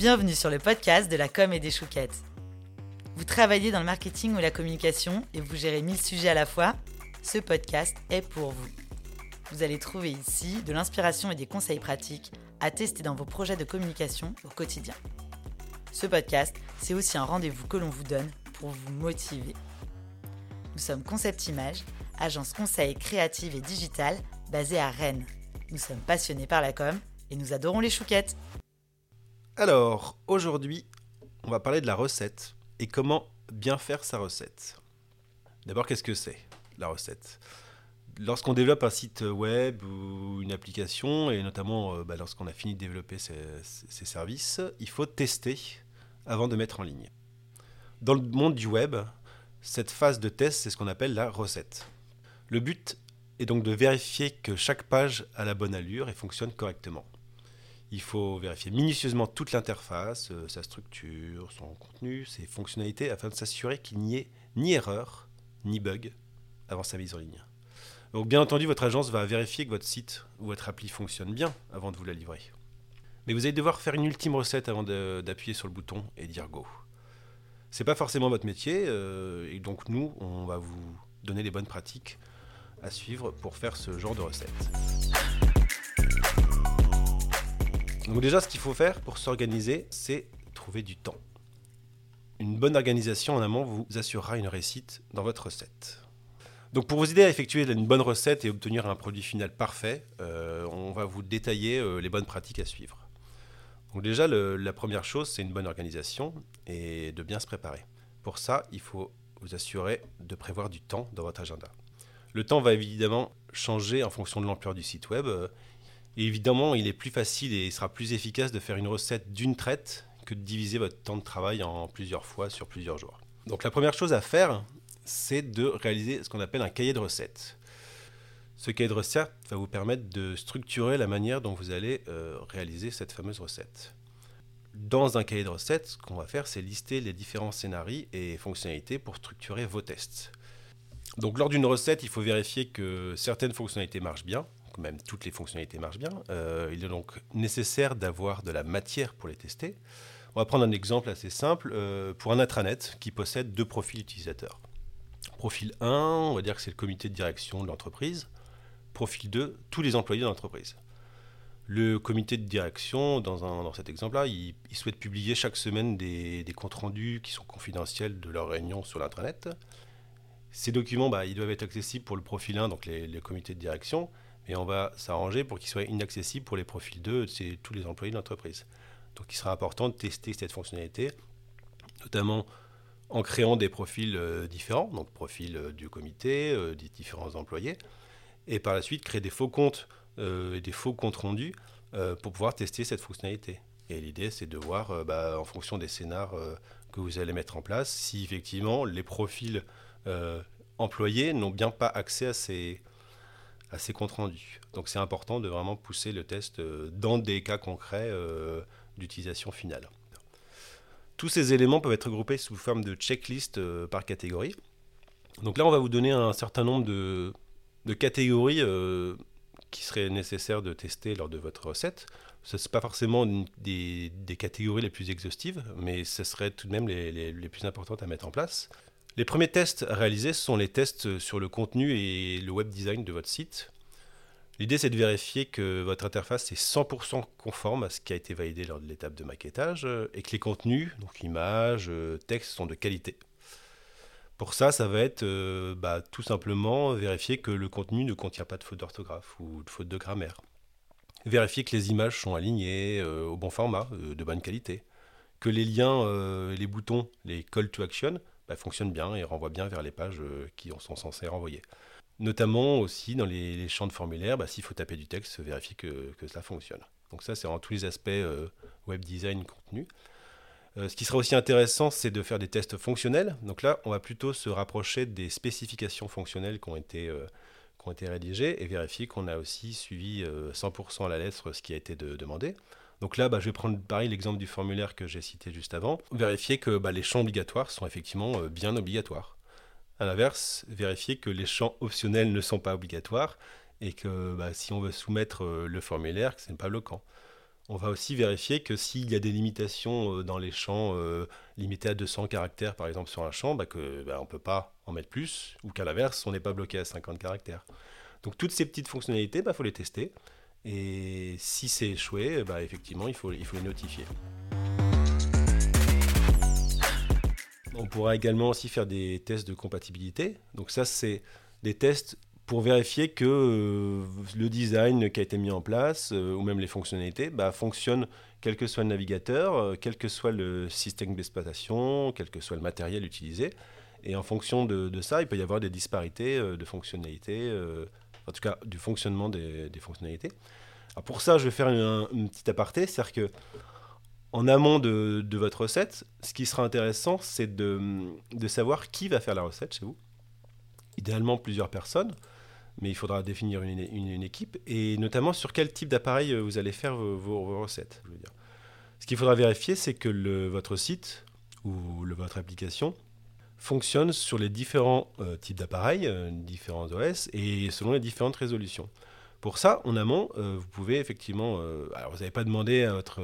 Bienvenue sur le podcast de la com et des chouquettes. Vous travaillez dans le marketing ou la communication et vous gérez mille sujets à la fois Ce podcast est pour vous. Vous allez trouver ici de l'inspiration et des conseils pratiques à tester dans vos projets de communication au quotidien. Ce podcast, c'est aussi un rendez-vous que l'on vous donne pour vous motiver. Nous sommes Concept Image, agence conseil créative et digitale basée à Rennes. Nous sommes passionnés par la com et nous adorons les chouquettes. Alors, aujourd'hui, on va parler de la recette et comment bien faire sa recette. D'abord, qu'est-ce que c'est la recette? Lorsqu'on développe un site web ou une application, et notamment euh, bah, lorsqu'on a fini de développer ses, services, il faut tester avant de mettre en ligne. Dans le monde du web, cette phase de test, c'est ce qu'on appelle la recette. Le but est donc de vérifier que chaque page a la bonne allure et fonctionne correctement. Il faut vérifier minutieusement toute l'interface, euh, sa structure, son contenu, ses fonctionnalités, afin de s'assurer qu'il n'y ait ni erreur, ni bug avant sa mise en ligne. Donc bien entendu, votre agence va vérifier que votre site ou votre appli fonctionne bien avant de vous la livrer. Mais vous allez devoir faire une ultime recette avant d'appuyer sur le bouton et dire go. C'est pas forcément votre métier, euh, et donc nous, on va vous donner les bonnes pratiques à suivre pour faire ce genre de recette. Donc déjà, ce qu'il faut faire pour s'organiser, c'est trouver du temps. Une bonne organisation en amont vous assurera une réussite dans votre recette. Donc pour vous aider à effectuer une bonne recette et obtenir un produit final parfait, euh, on va vous détailler euh, les bonnes pratiques à suivre. Donc déjà, la première chose, c'est une bonne organisation et de bien se préparer. Pour ça, il faut vous assurer de prévoir du temps dans votre agenda. Le temps va évidemment changer en fonction de l'ampleur du site web évidemment, il est plus facile et il sera plus efficace de faire une recette d'une traite que de diviser votre temps de travail en plusieurs fois sur plusieurs jours. Donc la première chose à faire, c'est de réaliser ce qu'on appelle un cahier de recettes. Ce cahier de recettes va vous permettre de structurer la manière dont vous allez euh, réaliser cette fameuse recette. Dans un cahier de recettes, ce qu'on va faire, c'est lister les différents scénarios et fonctionnalités pour structurer vos tests. Donc lors d'une recette, il faut vérifier que certaines fonctionnalités marchent bien, même toutes les fonctionnalités marchent bien. Euh, il est donc nécessaire d'avoir de la matière pour les tester. On va prendre un exemple assez simple euh, pour un intranet qui possède deux profils utilisateurs. Profil 1, on va dire que c'est le comité de direction de l'entreprise. Profil 2, tous les employés de l'entreprise. Le comité de direction, dans, cet exemple-là, il, souhaite publier chaque semaine des, comptes rendus qui sont confidentiels de leurs réunions sur l'intranet. Ces documents, bah, ils doivent être accessibles pour le profil 1, donc les, les comités de direction, et on va s'arranger pour qu'il soit inaccessible pour les profils 2, c'est tous les employés de l'entreprise. Donc il sera important de tester cette fonctionnalité, notamment en créant des profils euh, différents, donc profil euh, du comité, euh, des différents employés, et par la suite créer des faux comptes et des faux comptes rendus pour pouvoir tester cette fonctionnalité. Et l'idée, c'est de voir, bah, en fonction des scénars que vous allez mettre en place, si effectivement les profils employés n'ont bien pas accès à ces, à ces comptes rendus. Donc c'est important de vraiment pousser le test euh, dans des cas concrets euh, d'utilisation finale. Tous ces éléments peuvent être groupés sous forme de checklist euh, par catégorie. Donc là, on va vous donner un certain nombre de, catégories qui seraient nécessaires de tester lors de votre recette. Ce n'est pas forcément des, catégories les plus exhaustives, mais ce serait tout de même les plus importantes à mettre en place. Les premiers tests à réaliser sont les tests sur le contenu et le web design de votre site. L'idée, c'est de vérifier que votre interface est 100% conforme à ce qui a été validé lors de l'étape de maquettage et que les contenus, donc images, textes, sont de qualité. Pour ça, ça va être euh, bah, tout simplement vérifier que le contenu ne contient pas de faute d'orthographe ou de faute de grammaire. Vérifier que les images sont alignées euh, au bon format, euh, de bonne qualité. Que les liens, les boutons, les call to action bah, fonctionne bien et renvoie bien vers les pages euh, qui sont censées renvoyer. Notamment aussi dans les, champs de formulaire, bah, s'il faut taper du texte, vérifier que, cela fonctionne. Donc ça, c'est en tous les aspects euh, web design, contenu. Euh, ce qui sera aussi intéressant, c'est de faire des tests fonctionnels. Donc là, on va plutôt se rapprocher des spécifications fonctionnelles qui ont été rédigées et vérifier qu'on a aussi suivi 100% à la lettre ce qui a été demandé. Donc là, bah, je vais prendre pareil l'exemple du formulaire que j'ai cité juste avant. Vérifier que bah, les champs obligatoires sont effectivement euh, bien obligatoires. À l'inverse, vérifier que les champs optionnels ne sont pas obligatoires et que bah, si on veut soumettre euh, le formulaire, que ce n'est pas bloquant. On va aussi vérifier que s'il y a des limitations dans les champs limités à 200 caractères, par exemple, sur un champ, bah, que ne peut pas en mettre plus, ou qu'à l'inverse, on n'est pas bloqué à 50 caractères. Donc toutes ces petites fonctionnalités, il faut les tester. Et si c'est échoué, bah, effectivement, il faut, il faut les notifier. On pourra également aussi faire des tests de compatibilité. Donc ça, c'est des tests pour vérifier que euh, le design qui a été mis en place, euh, ou même les fonctionnalités, bah, fonctionnent quel que soit le navigateur, euh, quel que soit le système d'exploitation, quel que soit le matériel utilisé. Et en fonction de, ça, il peut y avoir des disparités de fonctionnalités en tout cas du fonctionnement des, fonctionnalités. pour ça, je vais faire une, petite aparté, c'est-à-dire que en amont de, votre recette, ce qui sera intéressant, c'est de, savoir qui va faire la recette chez vous. Idéalement plusieurs personnes, mais il faudra définir une, équipe, et notamment sur quel type d'appareil vous allez faire vos, recettes. Ce qu'il faudra vérifier, c'est que votre site ou votre application fonctionne sur les différents euh, types d'appareils, euh, différents OS, et selon les différentes résolutions. Pour ça, en amont, euh, vous pouvez effectivement... alors, vous n'avez pas demandé à votre,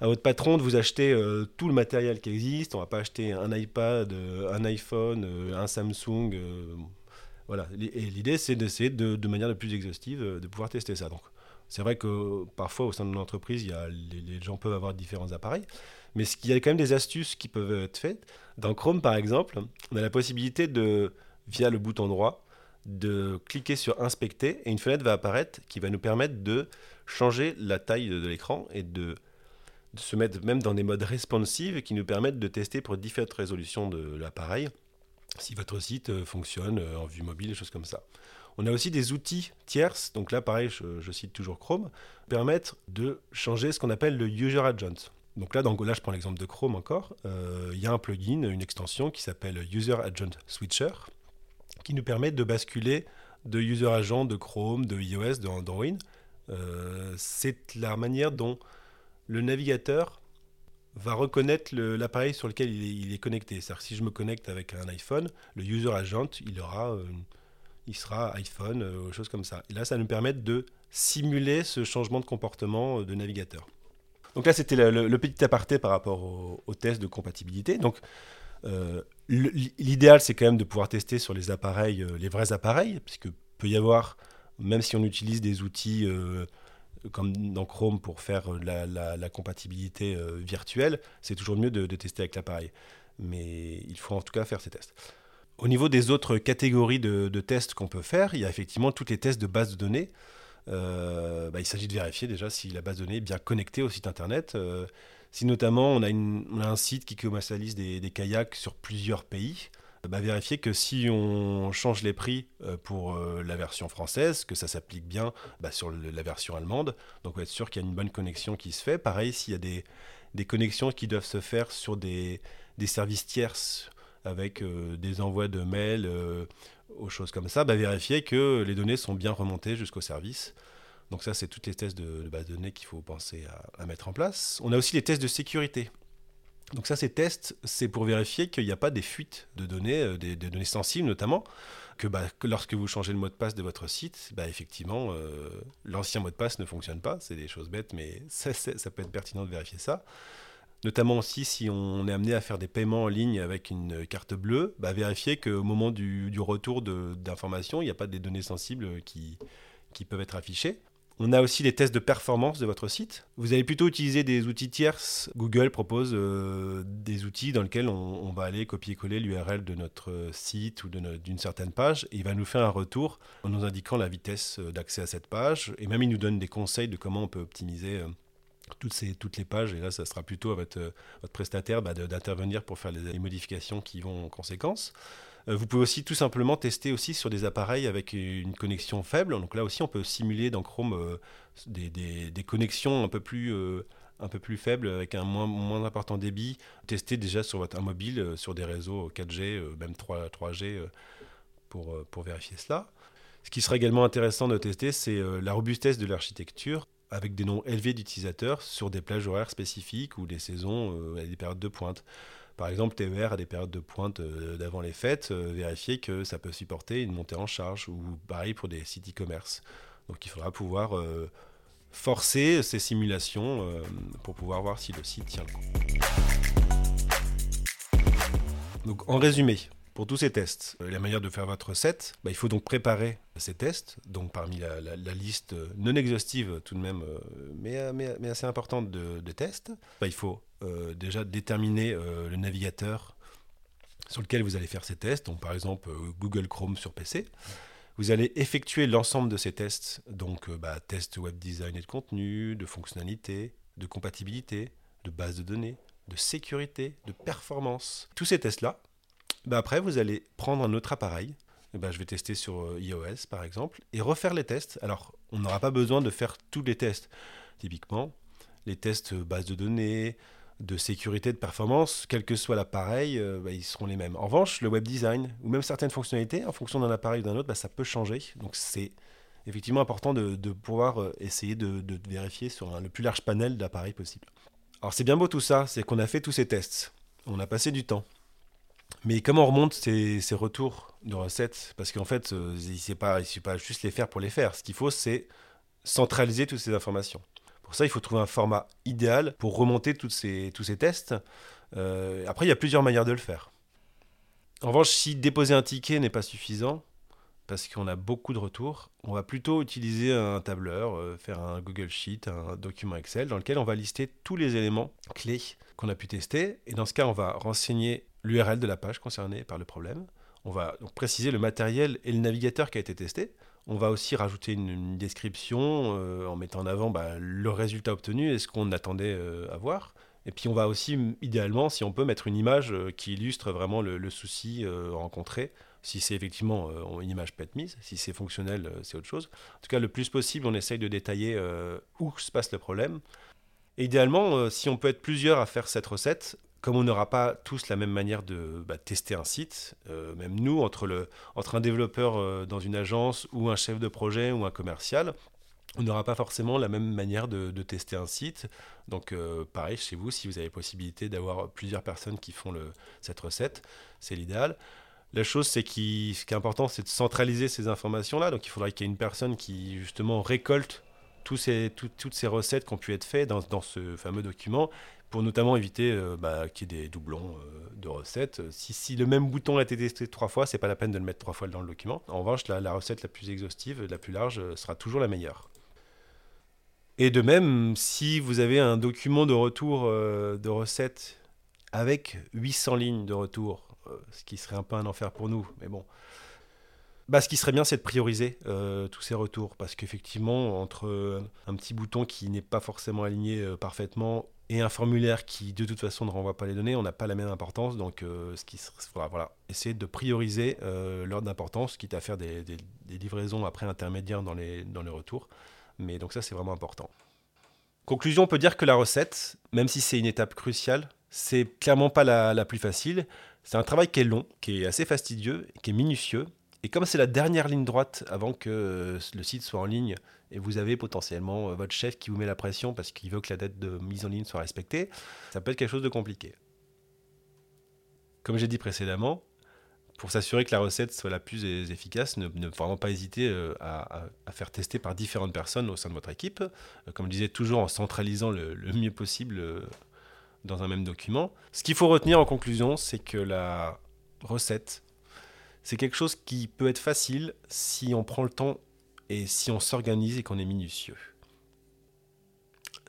à votre patron de vous acheter tout le matériel qui existe. On ne va pas acheter un iPad, un iPhone, un Samsung. Voilà. Et l'idée, c'est d'essayer de, de manière la plus exhaustive de pouvoir tester ça. Donc, c'est vrai que parfois, au sein de l'entreprise, les, les gens peuvent avoir différents appareils. Mais il y a quand même des astuces qui peuvent être faites. Dans Chrome, par exemple, on a la possibilité de, via le bouton droit, de cliquer sur Inspecter et une fenêtre va apparaître qui va nous permettre de changer la taille de, l'écran et de, se mettre même dans des modes responsives qui nous permettent de tester pour différentes résolutions de l'appareil si votre site euh, fonctionne euh, en vue mobile, des choses comme ça. On a aussi des outils tierces, donc là pareil, je, cite toujours Chrome, permettre de changer ce qu'on appelle le User Agent. Donc là, dans, là, je prends l'exemple de Chrome encore. Euh, il y a un plugin, une extension qui s'appelle User Agent Switcher, qui nous permet de basculer de User Agent de Chrome, de iOS, d'Android. Euh, c'est la manière dont le navigateur va reconnaître l'appareil sur lequel il est, connecté. C'est-à-dire si je me connecte avec un iPhone, le User Agent, il aura, euh, il sera iPhone, choses comme ça. Et là, ça nous permet de simuler ce changement de comportement de navigateur. Donc là, c'était le, petit aparté par rapport au, test de compatibilité. Donc, euh, l'idéal, c'est quand même de pouvoir tester sur les appareils, euh, les vrais appareils, puisque peut y avoir, même si on utilise des outils euh, comme dans Chrome pour faire la, compatibilité virtuelle, c'est toujours mieux de, tester avec l'appareil. Mais il faut en tout cas faire ces tests. Au niveau des autres catégories de, tests qu'on peut faire, il y a effectivement tous les tests de base de données. Euh, bah, il s'agit de vérifier déjà si la base de données est bien connectée au site internet. Euh, si notamment on a, un site qui commercialise des, kayaks sur plusieurs pays, bah, vérifier que si on change les prix euh, pour la version française, que ça s'applique bien bah, sur la version allemande. Donc être sûr qu'il y a une bonne connexion qui se fait. Pareil, s'il y a des, connexions qui doivent se faire sur des, services tierces avec des envois de mails aux choses comme ça, bah, vérifier que les données sont bien remontées jusqu'au service. Donc ça, c'est toutes les tests de, base de données qu'il faut penser à, mettre en place. On a aussi les tests de sécurité. Donc ça, ces tests, c'est pour vérifier qu'il n'y a pas des fuites de données, euh, des, données sensibles notamment, que, bah, lorsque vous changez le mot de passe de votre site, bah, effectivement, euh, l'ancien mot de passe ne fonctionne pas. C'est des choses bêtes, mais ça, peut être pertinent de vérifier ça. Notamment aussi si on est amené à faire des paiements en ligne avec une carte bleue, bah, vérifier qu'au moment du, retour d'informations, il n'y a pas des données sensibles qui peuvent être affichées. On a aussi les tests de performance de votre site. Vous allez plutôt utiliser des outils tierces. Google propose euh, des outils dans lesquels on, va aller copier-coller l'URL de notre site ou d'une certaine page et il va nous faire un retour en nous indiquant la vitesse euh, d'accès à cette page et même il nous donne des conseils de comment on peut optimiser euh, toutes, les pages, et là, ça sera plutôt à votre, votre prestataire bah, d'intervenir pour faire les, modifications qui vont en conséquence. Euh, vous pouvez aussi tout simplement tester aussi sur des appareils avec une connexion faible. Donc là aussi, on peut simuler dans Chrome euh, des, des, connexions un peu plus euh, un peu plus faibles avec un moins, moins important débit, tester déjà sur votre mobile, sur des réseaux 4G, même 3, 3G, pour, pour vérifier cela. Ce qui serait également intéressant de tester, c'est la robustesse de l'architecture avec des noms élevés d'utilisateurs sur des plages horaires spécifiques ou des saisons à des périodes de pointe. Par exemple, TER à des périodes de pointe euh, d'avant les fêtes, euh, vérifier que ça peut supporter une montée en charge, ou pareil pour des sites e-commerce. Donc il faudra pouvoir forcer ces simulations euh, pour pouvoir voir si le site tient le coup. Donc en résumé, pour tous ces tests, euh, la manière de faire votre recette, bah, il faut donc préparer ces tests. Donc parmi la, liste non exhaustive tout de même, euh, mais, assez importante de, tests, bah, il faut déjà déterminer le navigateur sur lequel vous allez faire ces tests. Donc par exemple Google Chrome sur PC. Vous allez effectuer l'ensemble de ces tests, donc euh, bah, tests web design et de contenu, de fonctionnalité, de compatibilité, de base de données, de sécurité, de performance. Tous ces tests-là, bah, après vous allez prendre un autre appareil. Bah, je vais tester sur euh, iOS par exemple et refaire les tests. Alors on n'aura pas besoin de faire tous les tests. Typiquement, les tests euh, base de données, de sécurité, de performance, quel que soit l'appareil, euh, bah, ils seront les mêmes. En revanche, le web design, ou même certaines fonctionnalités, en fonction d'un appareil ou d'un autre, bah, ça peut changer. Donc c'est effectivement important de, pouvoir essayer de, vérifier sur le plus large panel d'appareils possible. Alors c'est bien beau tout ça, c'est qu'on a fait tous ces tests, on a passé du temps. Mais comment on remonte ces, retours de recettes? Parce qu'en fait, euh, il ne suffit pas juste les faire pour les faire. Ce qu'il faut, c'est centraliser toutes ces informations. Pour ça, il faut trouver un format idéal pour remonter toutes ces, tous ces tests. Euh, après, il y a plusieurs manières de le faire. En revanche, si déposer un ticket n'est pas suffisant, parce qu'on a beaucoup de retours, on va plutôt utiliser un tableur, euh, faire un Google Sheet, un document Excel, dans lequel on va lister tous les éléments clés qu'on a pu tester. Et dans ce cas, on va renseigner l'URL de la page concernée par le problème. On va préciser le matériel et le navigateur qui a été testé. On va aussi rajouter une, description euh, en mettant en avant bah, le résultat obtenu et ce qu'on attendait euh, avoir. Et puis on va aussi, idéalement, si on peut, mettre une image euh, qui illustre vraiment le, souci rencontré. Si c'est effectivement une image peut être mise, si c'est fonctionnel, c'est autre chose. En tout cas, le plus possible, on essaye de détailler où se passe le problème. Et idéalement, si on peut être plusieurs à faire cette recette, comme on n'aura pas tous la même manière de bah, tester un site, euh, même nous, entre, un développeur euh, dans une agence ou un chef de projet ou un commercial, on n'aura pas forcément la même manière de, tester un site. Donc euh, pareil, chez vous, si vous avez possibilité d'avoir plusieurs personnes qui font cette recette, c'est l'idéal. La chose, c'est ce qui est important, c'est de centraliser ces informations-là. Donc il faudrait qu'il y ait une personne qui justement récolte toutes ces recettes qui ont pu être faites dans, ce fameux document pour notamment éviter euh, bah, qu'il y ait des doublons euh, de recettes. Si, le même bouton a été testé trois fois, c'est pas la peine de le mettre trois fois dans le document. En revanche, la, la recette la plus exhaustive, la plus large, euh, sera toujours la meilleure. Et de même, si vous avez un document de retour de recettes avec 800 lignes de retour, ce qui serait un peu un enfer pour nous, mais bon. Bah, ce qui serait bien, c'est de prioriser tous ces retours, parce qu'effectivement, entre un petit bouton qui n'est pas forcément aligné parfaitement et un formulaire qui de toute façon ne renvoie pas les données, on n'a pas la même importance. Donc, euh, ce qui voilà, voilà, essayer de prioriser euh, l'ordre d'importance, quitte à faire des, livraisons après intermédiaires dans les, dans les retours. Mais donc ça, c'est vraiment important. Conclusion, on peut dire que la recette, même si c'est une étape cruciale, c'est clairement pas la, la plus facile. C'est un travail qui est long, qui est assez fastidieux, qui est minutieux, et comme c'est la dernière ligne droite avant que euh, le site soit en ligne et vous avez potentiellement euh, votre chef qui vous met la pression parce qu'il veut que la date de mise en ligne soit respectée, ça peut être quelque chose de compliqué. Comme j'ai dit précédemment, pour s'assurer que la recette soit la plus efficace, ne, vraiment pas hésiter euh, à, faire tester par différentes personnes au sein de votre équipe. Comme je disais, toujours en centralisant le, le mieux possible dans un même document. Ce qu'il faut retenir en conclusion, c'est que la recette c'est quelque chose qui peut être facile si on prend le temps et si on s'organise et qu'on est minutieux.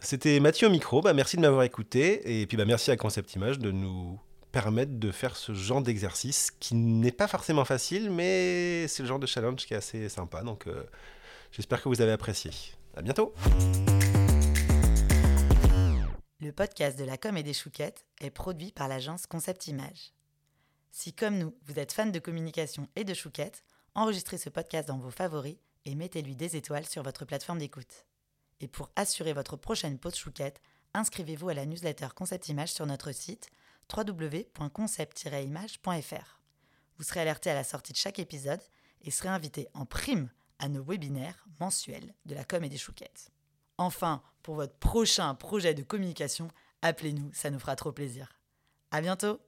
C'était Mathieu au micro, bah, merci de m'avoir écouté et puis bah, merci à Concept Image de nous permettre de faire ce genre d'exercice qui n'est pas forcément facile mais c'est le genre de challenge qui est assez sympa donc euh, j'espère que vous avez apprécié. À bientôt. Le podcast de la com et des chouquettes est produit par l'agence Concept Image. Si comme nous, vous êtes fan de communication et de chouquettes, enregistrez ce podcast dans vos favoris et mettez-lui des étoiles sur votre plateforme d'écoute. Et pour assurer votre prochaine pause chouquette, inscrivez-vous à la newsletter Concept Image sur notre site www.concept-image.fr. Vous serez alerté à la sortie de chaque épisode et serez invité en prime à nos webinaires mensuels de la com et des chouquettes. Enfin, pour votre prochain projet de communication, appelez-nous, ça nous fera trop plaisir. À bientôt!